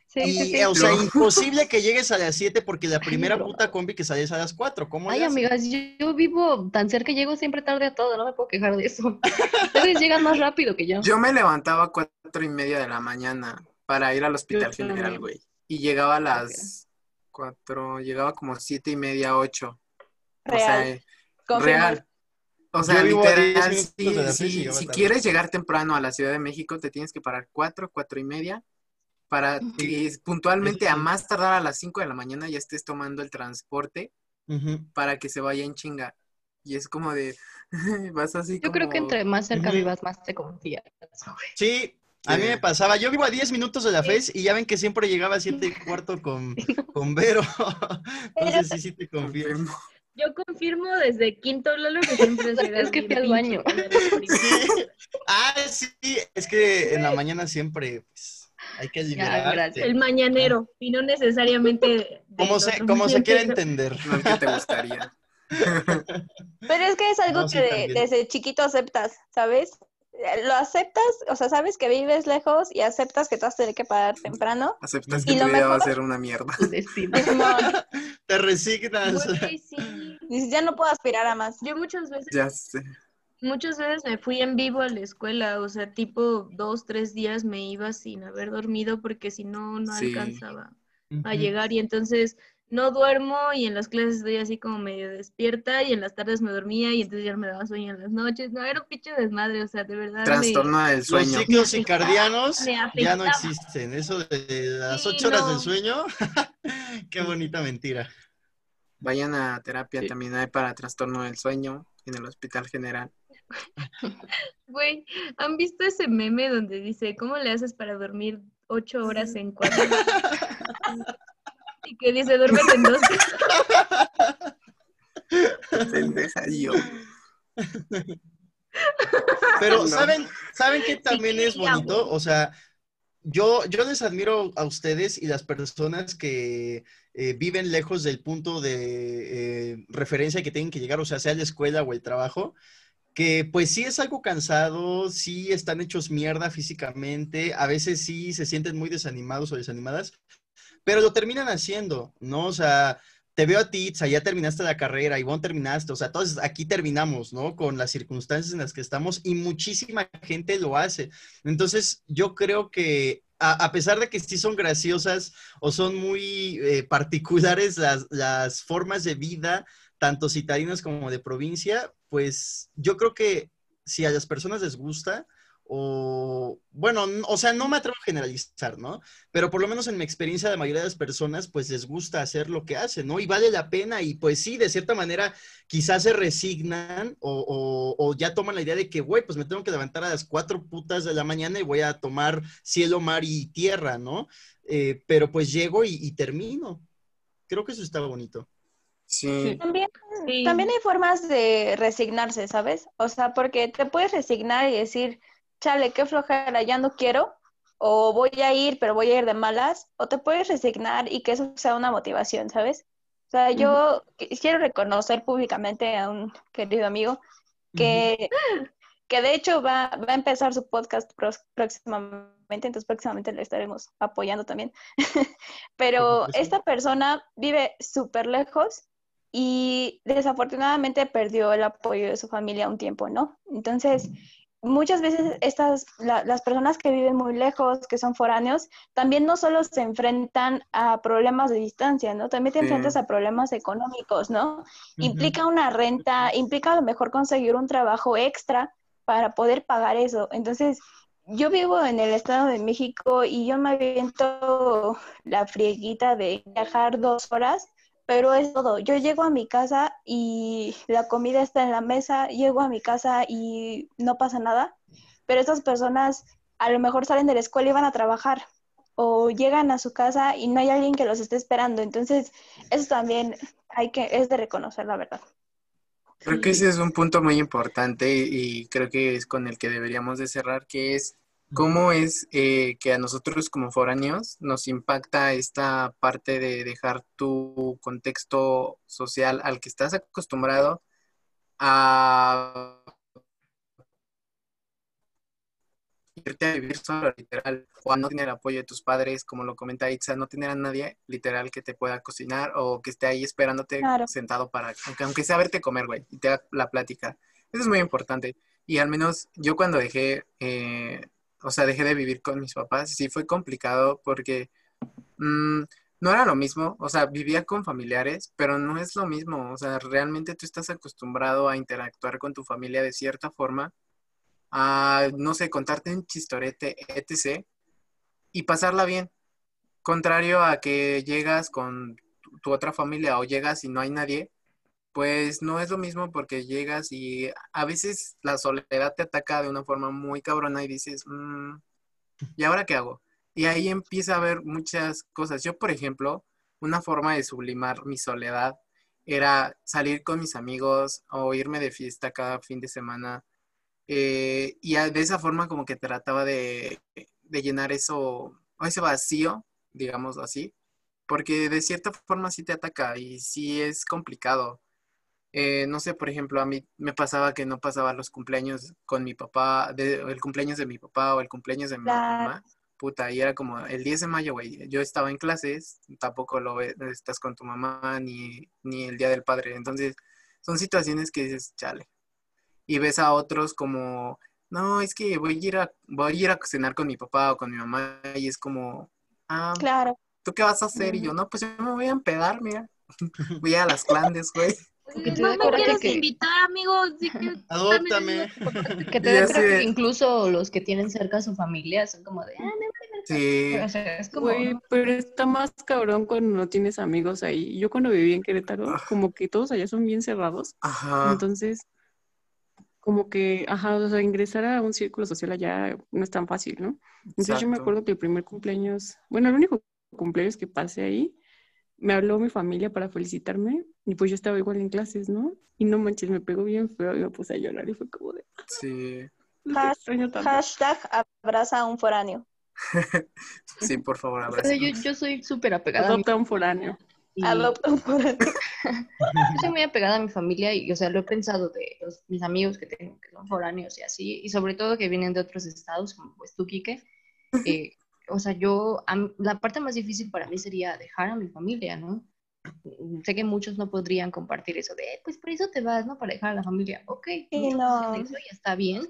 Sí, y, sí, sí. o sea, imposible que llegues a las 7 porque la primera puta combi que sale es a las 4. ¿Cómo Ay, amigas, yo, yo vivo tan cerca, llego siempre tarde a todo, no me puedo quejar de eso. *laughs* Ustedes llegan más rápido que yo. Yo me levantaba a cuatro y media de la mañana para ir al hospital Yo general, güey. Y llegaba a las cuatro, llegaba como siete y media, ocho. O sea, Real. eh, real. O sea, Yo vivo a 10 literal, de la si- quieres llegar temprano a la Ciudad de México, te tienes que parar cuatro, cuatro y media para que puntualmente a sí. más tardar a las cinco de la mañana ya estés tomando el transporte para que se vaya en chinga. Y es como de, *laughs* vas así Yo creo que entre más cerca vivas, más te confías. Sí, a mí Sí. me pasaba. Yo vivo a 10 minutos de la FES y ya ven que siempre llegaba a 7 y cuarto con, *laughs* con Vero. *laughs* Entonces sí, sí te. Confirmo. Yo confirmo desde quinto Lalo que siempre llega *laughs* Es que fui al baño. Sí. Ah, sí, es que en la mañana siempre pues, hay que liberarte. gracias. El mañanero, y no necesariamente. *laughs* Como se, como se quiere mañanero. *laughs* entender. No es que te gustaría. Pero es que es algo No, sí, que de- desde chiquito aceptas, ¿sabes? Eh, Lo aceptas, o sea, sabes que vives lejos y aceptas que te vas a tener que parar temprano. Aceptas que tu lo vida va a ser una mierda. Destino. *laughs* Te resignas. Sí. dices, ya no puedo aspirar a más. Yo muchas veces, Ya sé. muchas veces me fui en vivo a la escuela, o sea, tipo dos, tres días me iba sin haber dormido porque si no, no Sí. alcanzaba a llegar y entonces no duermo y en las clases estoy así como medio despierta y en las tardes me dormía y entonces ya me daba sueño en las noches. No, era un pinche desmadre, o sea, de verdad. me- Trastorno del Los sueño. ciclos *laughs* Me circadianos ya no existen. Eso de las Sí, ocho horas no. del sueño, *laughs* qué bonita mentira. Vayan a terapia, Sí. también hay para trastorno del sueño en el Hospital General. *laughs* Güey, ¿han visto ese meme donde dice, ¿cómo le haces para dormir ocho horas en cuatro? Y que dice, duérmete en dos. *laughs* Pendeja yo. Pero No. ¿saben, ¿saben qué también Sí, es bonito? O sea, yo, yo les admiro a ustedes y las personas que eh, viven lejos del punto de eh, referencia que tienen que llegar, o sea, sea la escuela o el trabajo, que pues sí es algo cansado, sí están hechos mierda físicamente, a veces sí se sienten muy desanimados o desanimadas, pero lo terminan haciendo, ¿no? O sea, te veo a ti, Itza, ya terminaste la carrera, Ivonne terminaste, o sea, todos aquí terminamos, ¿no? Con las circunstancias en las que estamos y muchísima gente lo hace. Entonces, yo creo que a, pesar de que sí son graciosas o son muy eh, particulares las, las formas de vida, tanto citadinas como de provincia, pues yo creo que si a las personas les gusta, o bueno, o sea, no me atrevo a generalizar, ¿no? Pero por lo menos en mi experiencia, la mayoría de las personas, pues les gusta hacer lo que hacen, ¿no? Y vale la pena, y pues sí, de cierta manera, quizás se resignan o, o- o ya toman la idea de que, güey, pues me tengo que levantar a las cuatro putas de la mañana y voy a tomar cielo, mar y tierra, ¿no? Eh, pero pues llego y, y termino. Creo que eso está bonito. Sí. También, Sí. también hay formas de resignarse, ¿sabes? O sea, porque te puedes resignar y decir, chale, qué flojera, ya no quiero, o voy a ir, pero voy a ir de malas, o te puedes resignar y que eso sea una motivación, ¿sabes? O sea, yo qui- quiero reconocer públicamente a un querido amigo que, *laughs* que de hecho va, va a empezar su podcast próximamente, entonces próximamente le estaremos apoyando también. *laughs* Pero esta persona vive súper lejos y desafortunadamente perdió el apoyo de su familia un tiempo, ¿no? Entonces, muchas veces estas, la- las personas que viven muy lejos, que son foráneos, también no solo se enfrentan a problemas de distancia, ¿no? También te Sí. enfrentas a problemas económicos, ¿no? Implica una renta, implica a lo mejor conseguir un trabajo extra para poder pagar eso. Entonces, yo vivo en el Estado de México y yo me aviento la frieguita de viajar dos horas, pero es todo. Yo llego a mi casa y la comida está en la mesa, llego a mi casa y no pasa nada, pero estas personas a lo mejor salen de la escuela y van a trabajar o llegan a su casa y no hay alguien que los esté esperando. Entonces, eso también hay que, es de reconocer la verdad. Creo que ese es un punto muy importante y creo que es con el que deberíamos de cerrar, que es cómo es eh, que a nosotros como foráneos nos impacta esta parte de dejar tu contexto social al que estás acostumbrado a irte a vivir solo, literal, o a no tener apoyo de tus padres, como lo comenta Itza, no tener a nadie, literal, que te pueda cocinar o que esté ahí esperándote Claro. sentado para, aunque, aunque sea verte comer, güey, y te haga la plática. Eso es muy importante. Y al menos yo cuando dejé, eh, o sea, dejé de vivir con mis papás, sí fue complicado porque mm, no era lo mismo, o sea, vivía con familiares, pero no es lo mismo, o sea, realmente tú estás acostumbrado a interactuar con tu familia de cierta forma a, no sé, contarte un chistorete, etc. y pasarla bien. Contrario a que llegas con tu, tu otra familia o llegas y no hay nadie, pues no es lo mismo porque llegas y a veces la soledad te ataca de una forma muy cabrona y dices, "Mm, ¿y ahora qué hago? Y ahí empieza a haber muchas cosas. Yo, por ejemplo, una forma de sublimar mi soledad era salir con mis amigos o irme de fiesta cada fin de semana. Eh, y de esa forma como que trataba de, de llenar eso, ese vacío, digamos así, porque de cierta forma sí te ataca y sí es complicado. Eh, no sé, por ejemplo, a mí me pasaba que no pasaba los cumpleaños con mi papá, de- el cumpleaños de mi papá o el cumpleaños de mi Claro. mamá. Puta, y era como el 10 de mayo, güey. Yo estaba en clases, tampoco lo estás con tu mamá ni, ni el Día del Padre. Entonces, son situaciones que dices, chale. Y ves a otros como, no, es que voy a ir a, voy a ir a cenar con mi papá o con mi mamá y es como, ah, Claro. ¿tú qué vas a hacer? Y yo, no, pues yo me voy a empedar, mira. *laughs* Voy a las clandes, güey. Que te no da me coraje quieres que- invitar, amigo. Sí que- Adóptame. Que te da coraje que incluso los que tienen cerca a su familia son como de, ah, me Sí, verga". O sea, es como, Güey, pero está más cabrón cuando no tienes amigos ahí. Yo cuando viví en Querétaro, Ah. como que todos allá son bien cerrados. ajá. Entonces, como que, ajá, o sea, ingresar a un círculo social allá no es tan fácil, ¿no? Entonces yo me acuerdo que el primer cumpleaños, bueno, el único cumpleaños que pasé ahí, me habló mi familia para felicitarme y pues yo estaba igual en clases, ¿no? Y no manches, me pegó bien feo y me puse a llorar y fue como de, Sí. Hashtag abraza a un foráneo. *laughs* sí, por favor, o sea, yo, yo soy súper apegada a Adopta un foráneo. y- Adopta un foráneo. *laughs* Yo soy muy apegada a mi familia y, o sea, lo he pensado de los- mis amigos que tengo, que son foráneos y así, y sobre todo que vienen de otros estados, como pues tú, Quique. eh, o sea, yo, mí- la parte más difícil para mí sería dejar a mi familia, ¿no? Mm, Sé que muchos no podrían compartir eso de, "Eh, pues por eso te vas, ¿no? Para dejar a la familia. Ok, no. eso y está bien,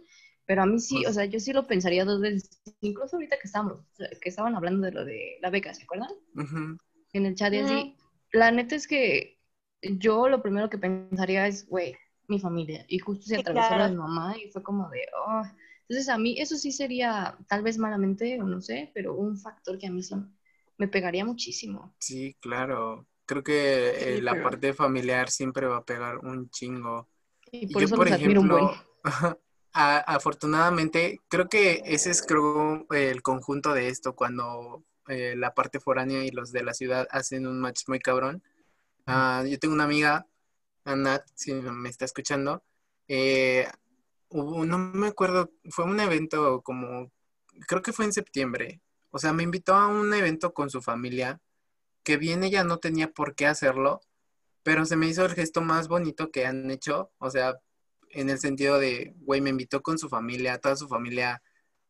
pero a mí sí, o sea, yo sí lo pensaría dos veces, incluso ahorita que estamos, que estaban hablando de lo de la beca, ¿se acuerdan? En el chat y así. La neta es que yo lo primero que pensaría es, güey, mi familia. Y justo se Sí, atravesó la de claro. mi mamá y fue como de, oh. Entonces a mí eso sí sería, tal vez malamente o no sé, pero un factor que a mí sí me pegaría muchísimo. Sí, claro. Creo que eh, Sí, la pero- parte familiar siempre va a pegar un chingo. Y Y por yo, eso por los admiro un buen. ejemplo, *laughs* a- afortunadamente, creo que ese es creo el conjunto de esto cuando eh, la parte foránea y los de la ciudad hacen un match muy cabrón. Ah, yo tengo una amiga, Anat, si me está escuchando, eh, hubo- no me acuerdo, fue un evento como, creo que fue en septiembre. O sea, me invitó a un evento con su familia, que bien ella no tenía por qué hacerlo, pero se me hizo el gesto más bonito que han hecho, o sea, en el sentido de, güey, me invitó con su familia, toda su familia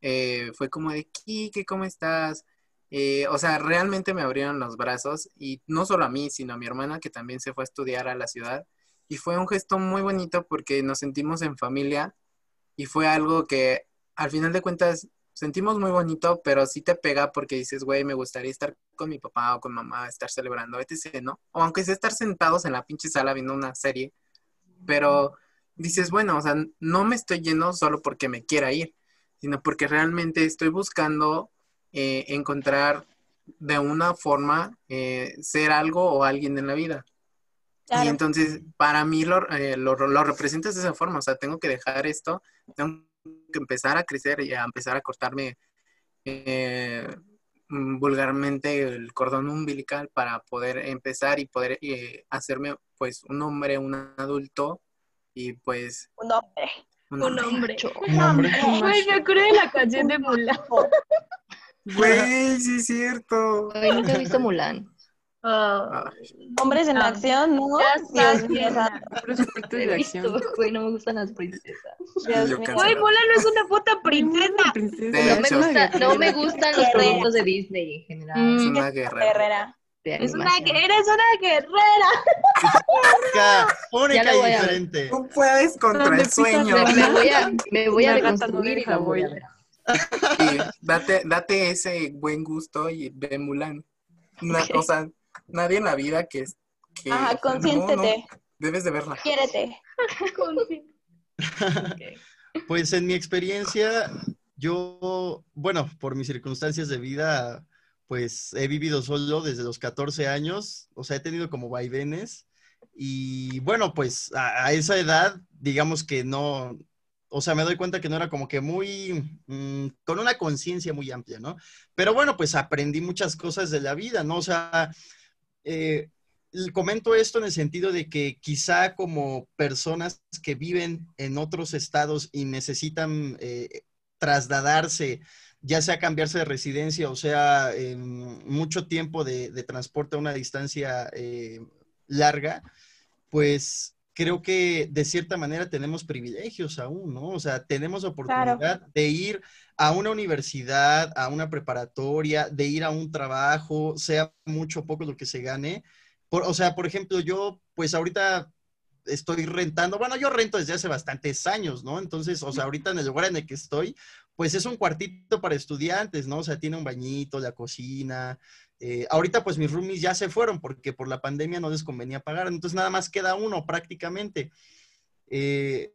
eh, fue como de, Kike, ¿cómo estás? Eh, o sea, realmente me abrieron los brazos y no solo a mí, sino a mi hermana que también se fue a estudiar a la ciudad. Y fue un gesto muy bonito porque nos sentimos en familia y fue algo que al final de cuentas sentimos muy bonito, pero sí te pega porque dices, güey, me gustaría estar con mi papá o con mamá, estar celebrando, etc., ¿no? O aunque sea estar sentados en la pinche sala viendo una serie, pero dices, bueno, o sea, no me estoy yendo solo porque me quiera ir, sino porque realmente estoy buscando eh, encontrar de una forma eh, ser algo o alguien en la vida. Y entonces, para mí lo, eh, lo, lo representas de esa forma, o sea, tengo que dejar esto, tengo que empezar a crecer y a empezar a cortarme eh, vulgarmente el cordón umbilical para poder empezar y poder eh, hacerme pues un hombre, un adulto y pues Un hombre. un Un hombre. Un hombre. Me acuerdo de la canción de Mulan. Güey, sí es cierto. Ay, nunca he visto Mulan. Hombres en Ah. acción, ¿no? Ya Dios mío, es de la acción. güey, no me gustan las princesas. Güey, Mulan no es una puta princesa. No me, gusta, no me gustan los *laughs* Guerrera. productos de Disney en general. Es Mm, una guerra. Herrera. de Es una, animación. gue- eres una guerrera. *laughs* Única, y diferente. Tú puedes contra el sueño. Me, me voy a, me voy a La y lo voy a ver. Sí, date, date ese buen gusto y ve Mulan. Na- Ok. Nadie en la vida que, que Ajá, no, consiéntete. no, debes de verla. Quiérete. *laughs* Pues en mi experiencia, yo, bueno, por mis circunstancias de vida, pues he vivido solo desde los 14 años, o sea, he tenido como vaivenes y bueno, pues a, a esa edad, digamos que no, o sea, me doy cuenta que no era como que muy, mm, con una conciencia muy amplia, ¿no? Pero bueno, pues aprendí muchas cosas de la vida, ¿no? O sea, eh, comento esto en el sentido de que quizá como personas que viven en otros estados y necesitan eh, trasladarse, ya sea cambiarse de residencia o sea en mucho tiempo de, de transporte a una distancia eh, larga, pues creo que de cierta manera tenemos privilegios aún, ¿no? O sea, tenemos oportunidad de ir a una universidad, a una preparatoria, de ir a un trabajo, sea mucho o poco lo que se gane. Por- o sea, por ejemplo, yo pues ahorita estoy rentando, bueno, yo rento desde hace bastantes años, ¿no? Entonces, o sea, ahorita en el lugar en el que estoy, pues es un cuartito para estudiantes, ¿no? O sea, tiene un bañito, la cocina, Eh, ahorita pues mis roomies ya se fueron porque por la pandemia no les convenía pagar, entonces nada más queda uno prácticamente. Eh,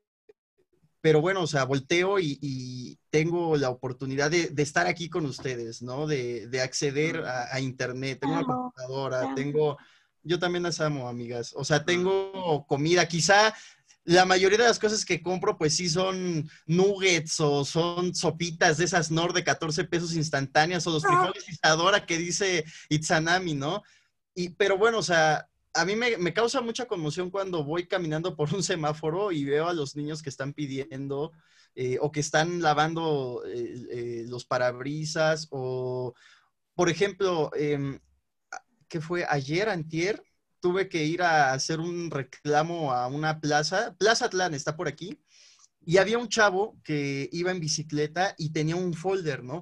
pero bueno, o sea, volteo y, y tengo la oportunidad de, de, estar aquí con ustedes, ¿no? De, de acceder a, a, internet, tengo una computadora, tengo, yo también las amo, amigas, o sea, tengo comida, quizá la mayoría de las cosas que compro, pues sí son nuggets o son sopitas de esas Nor de 14 pesos instantáneas o los frijoles Isadora que dice Itzanami, ¿no? Y, pero bueno, o sea, a mí me, me, causa mucha conmoción cuando voy caminando por un semáforo y veo a los niños que están pidiendo eh, o que están lavando eh, eh, los parabrisas o, por ejemplo, eh, ¿qué fue? Ayer, antier, tuve que ir a hacer un reclamo a una plaza. Plaza Atlán está por aquí. Y había un chavo que iba en bicicleta y tenía un folder, ¿no?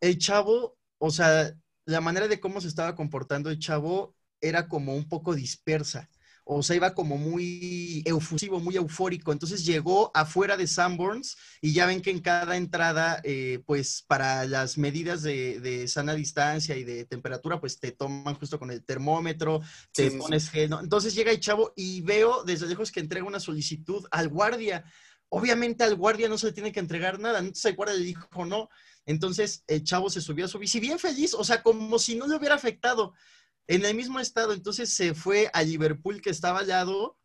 El chavo, o sea, la manera de cómo se estaba comportando el chavo era como un poco dispersa. O sea, iba como muy efusivo, muy eufórico. Entonces llegó afuera de Sanborns y ya ven que en cada entrada, eh, pues para las medidas de, de, sana distancia y de temperatura, pues te toman justo con el termómetro, te sí, pones sí. gel, ¿no? Entonces llega el chavo y veo desde lejos que entrega una solicitud al guardia. Obviamente al guardia no se le tiene que entregar nada. Entonces el guardia le dijo no. Entonces el chavo se subió a su bici bien feliz, o sea, como si no le hubiera afectado en el mismo estado. Entonces se fue a Liverpool, que estaba al lado,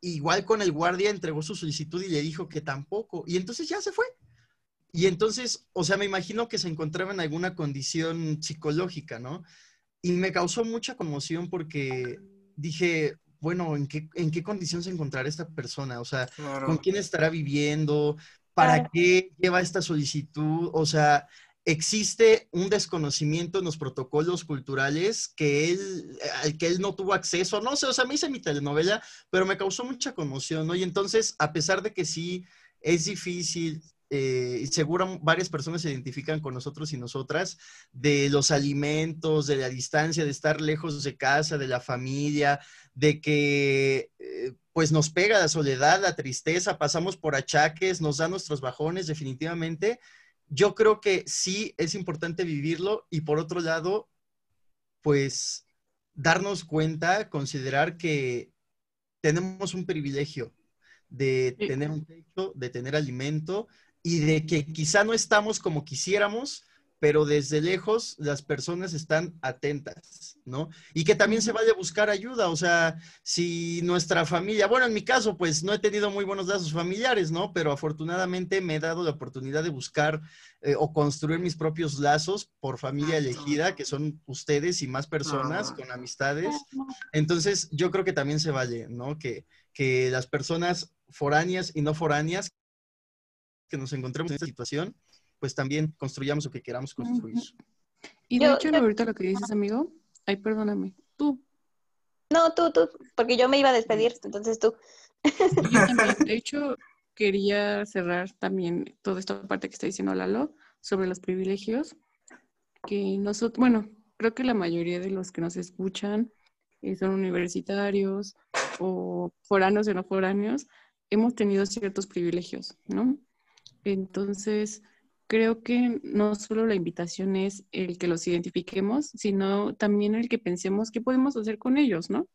igual con el guardia, entregó su solicitud y le dijo que tampoco. Y entonces ya se fue. Y entonces, o sea, me imagino que se encontraba en alguna condición psicológica, ¿no? Y me causó mucha conmoción porque dije, bueno, ¿en qué, en qué condición se encontrará esta persona? O sea, claro. ¿con quién estará viviendo? ¿Para claro. qué lleva esta solicitud? O sea, existe un desconocimiento en los protocolos culturales que él, al que él no tuvo acceso. No sé, o sea, me hice mi telenovela, pero me causó mucha conmoción, ¿no? Y entonces, a pesar de que sí es difícil, eh, seguro varias personas se identifican con nosotros y nosotras, de los alimentos, de la distancia, de estar lejos de casa, de la familia, de que... Eh, pues nos pega la soledad, la tristeza, pasamos por achaques, nos da nuestros bajones definitivamente, yo creo que sí es importante vivirlo y por otro lado, pues darnos cuenta, considerar que tenemos un privilegio de sí. tener un techo, de tener alimento y de que quizá no estamos como quisiéramos, pero desde lejos las personas están atentas, ¿no? Y que también se vaya a buscar ayuda, o sea, si nuestra familia, bueno, en mi caso, pues no he tenido muy buenos lazos familiares, ¿no? Pero afortunadamente me he dado la oportunidad de buscar eh, o construir mis propios lazos por familia elegida, que son ustedes y más personas con amistades. Entonces, yo creo que también se vale, ¿no? Que, que las personas foráneas y no foráneas que nos encontremos en esta situación, pues también construyamos lo que queramos construir. Y de yo, hecho, yo... ahorita lo que dices, amigo, ay, perdóname, tú. No, tú, tú, porque yo me iba a despedir, entonces tú. *laughs* También, *laughs* de hecho, quería cerrar también toda esta parte que está diciendo Lalo sobre los privilegios, que nosotros, bueno, creo que la mayoría de los que nos escuchan eh, son universitarios o foráneos o no foráneos, hemos tenido ciertos privilegios, ¿no? Entonces, creo que no solo la invitación es el que los identifiquemos, sino también el que pensemos qué podemos hacer con ellos, ¿no?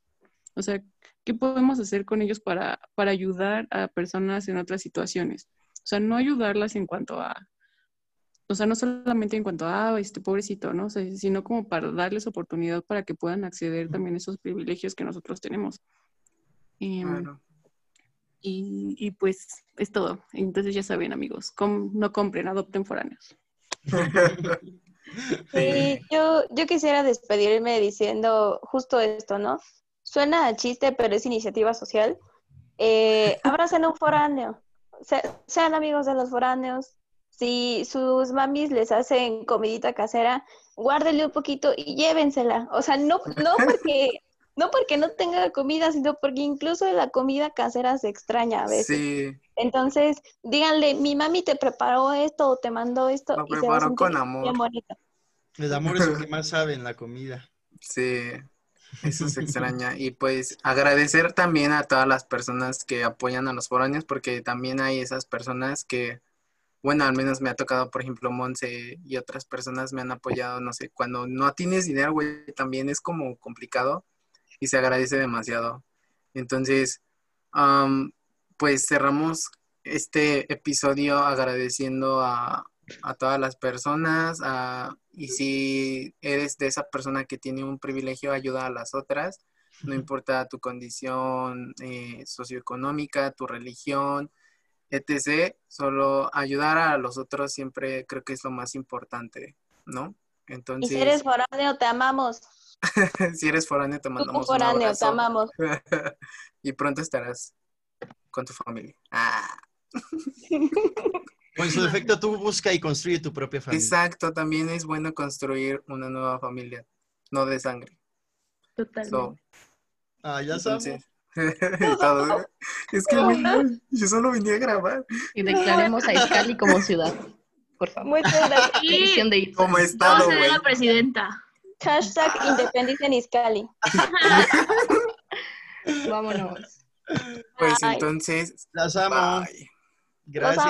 O sea, ¿qué podemos hacer con ellos para, para ayudar a personas en otras situaciones? O sea, no ayudarlas en cuanto a, o sea, no solamente en cuanto a, ah, este pobrecito, ¿no? O sea, sino como para darles oportunidad para que puedan acceder también a esos privilegios que nosotros tenemos. Eh, claro. Y, y, pues es todo. Entonces ya saben, amigos, com no compren, adopten foráneos. *laughs* Sí, yo, yo quisiera despedirme diciendo justo esto, ¿no? Suena a chiste, pero es iniciativa social. Eh, *laughs* abracen a un foráneo. Se, sean amigos de los foráneos. Si sus mamis les hacen comidita casera, guárdenle un poquito y llévensela. O sea, no, no porque *laughs* no porque no tenga comida, sino porque incluso la comida casera se extraña a veces. Sí. Entonces, díganle, mi mami te preparó esto o te mandó esto. Lo y preparó se con amor. El amor es lo que más sabe en la comida. Sí, eso se extraña. Y pues agradecer también a todas las personas que apoyan a los foráneos, porque también hay esas personas que bueno, al menos me ha tocado, por ejemplo, Monse y otras personas me han apoyado, no sé, cuando no tienes dinero, güey, también es como complicado y se agradece demasiado. Entonces, am, pues cerramos este episodio agradeciendo a, a todas las personas a- y si eres de esa persona que tiene un privilegio, ayuda a las otras, no importa tu condición eh, socioeconómica, tu religión, etc. Solo ayudar a los otros siempre creo que es lo más importante, ¿no? Y Entonces, si eres foráneo, te amamos. *laughs* si eres foráneo, te Tú mandamos un foráneo, te amamos. *laughs* y pronto estarás con tu familia. Ah, O en su defecto, tú busca y construye tu propia familia. exacto, también es bueno construir una nueva familia, no de sangre. Totalmente. So, Ah, ya sabes. entonces, *laughs* todo. es que yo solo venía a grabar. Y declaremos a Iscali como ciudad, por favor. Muchas gracias. Y Edición de Itza. Como estado, seré güey. la presidenta. Hashtag *laughs* independicen Iscali. Vámonos. Pues entonces, Las amo. bye. Gracias.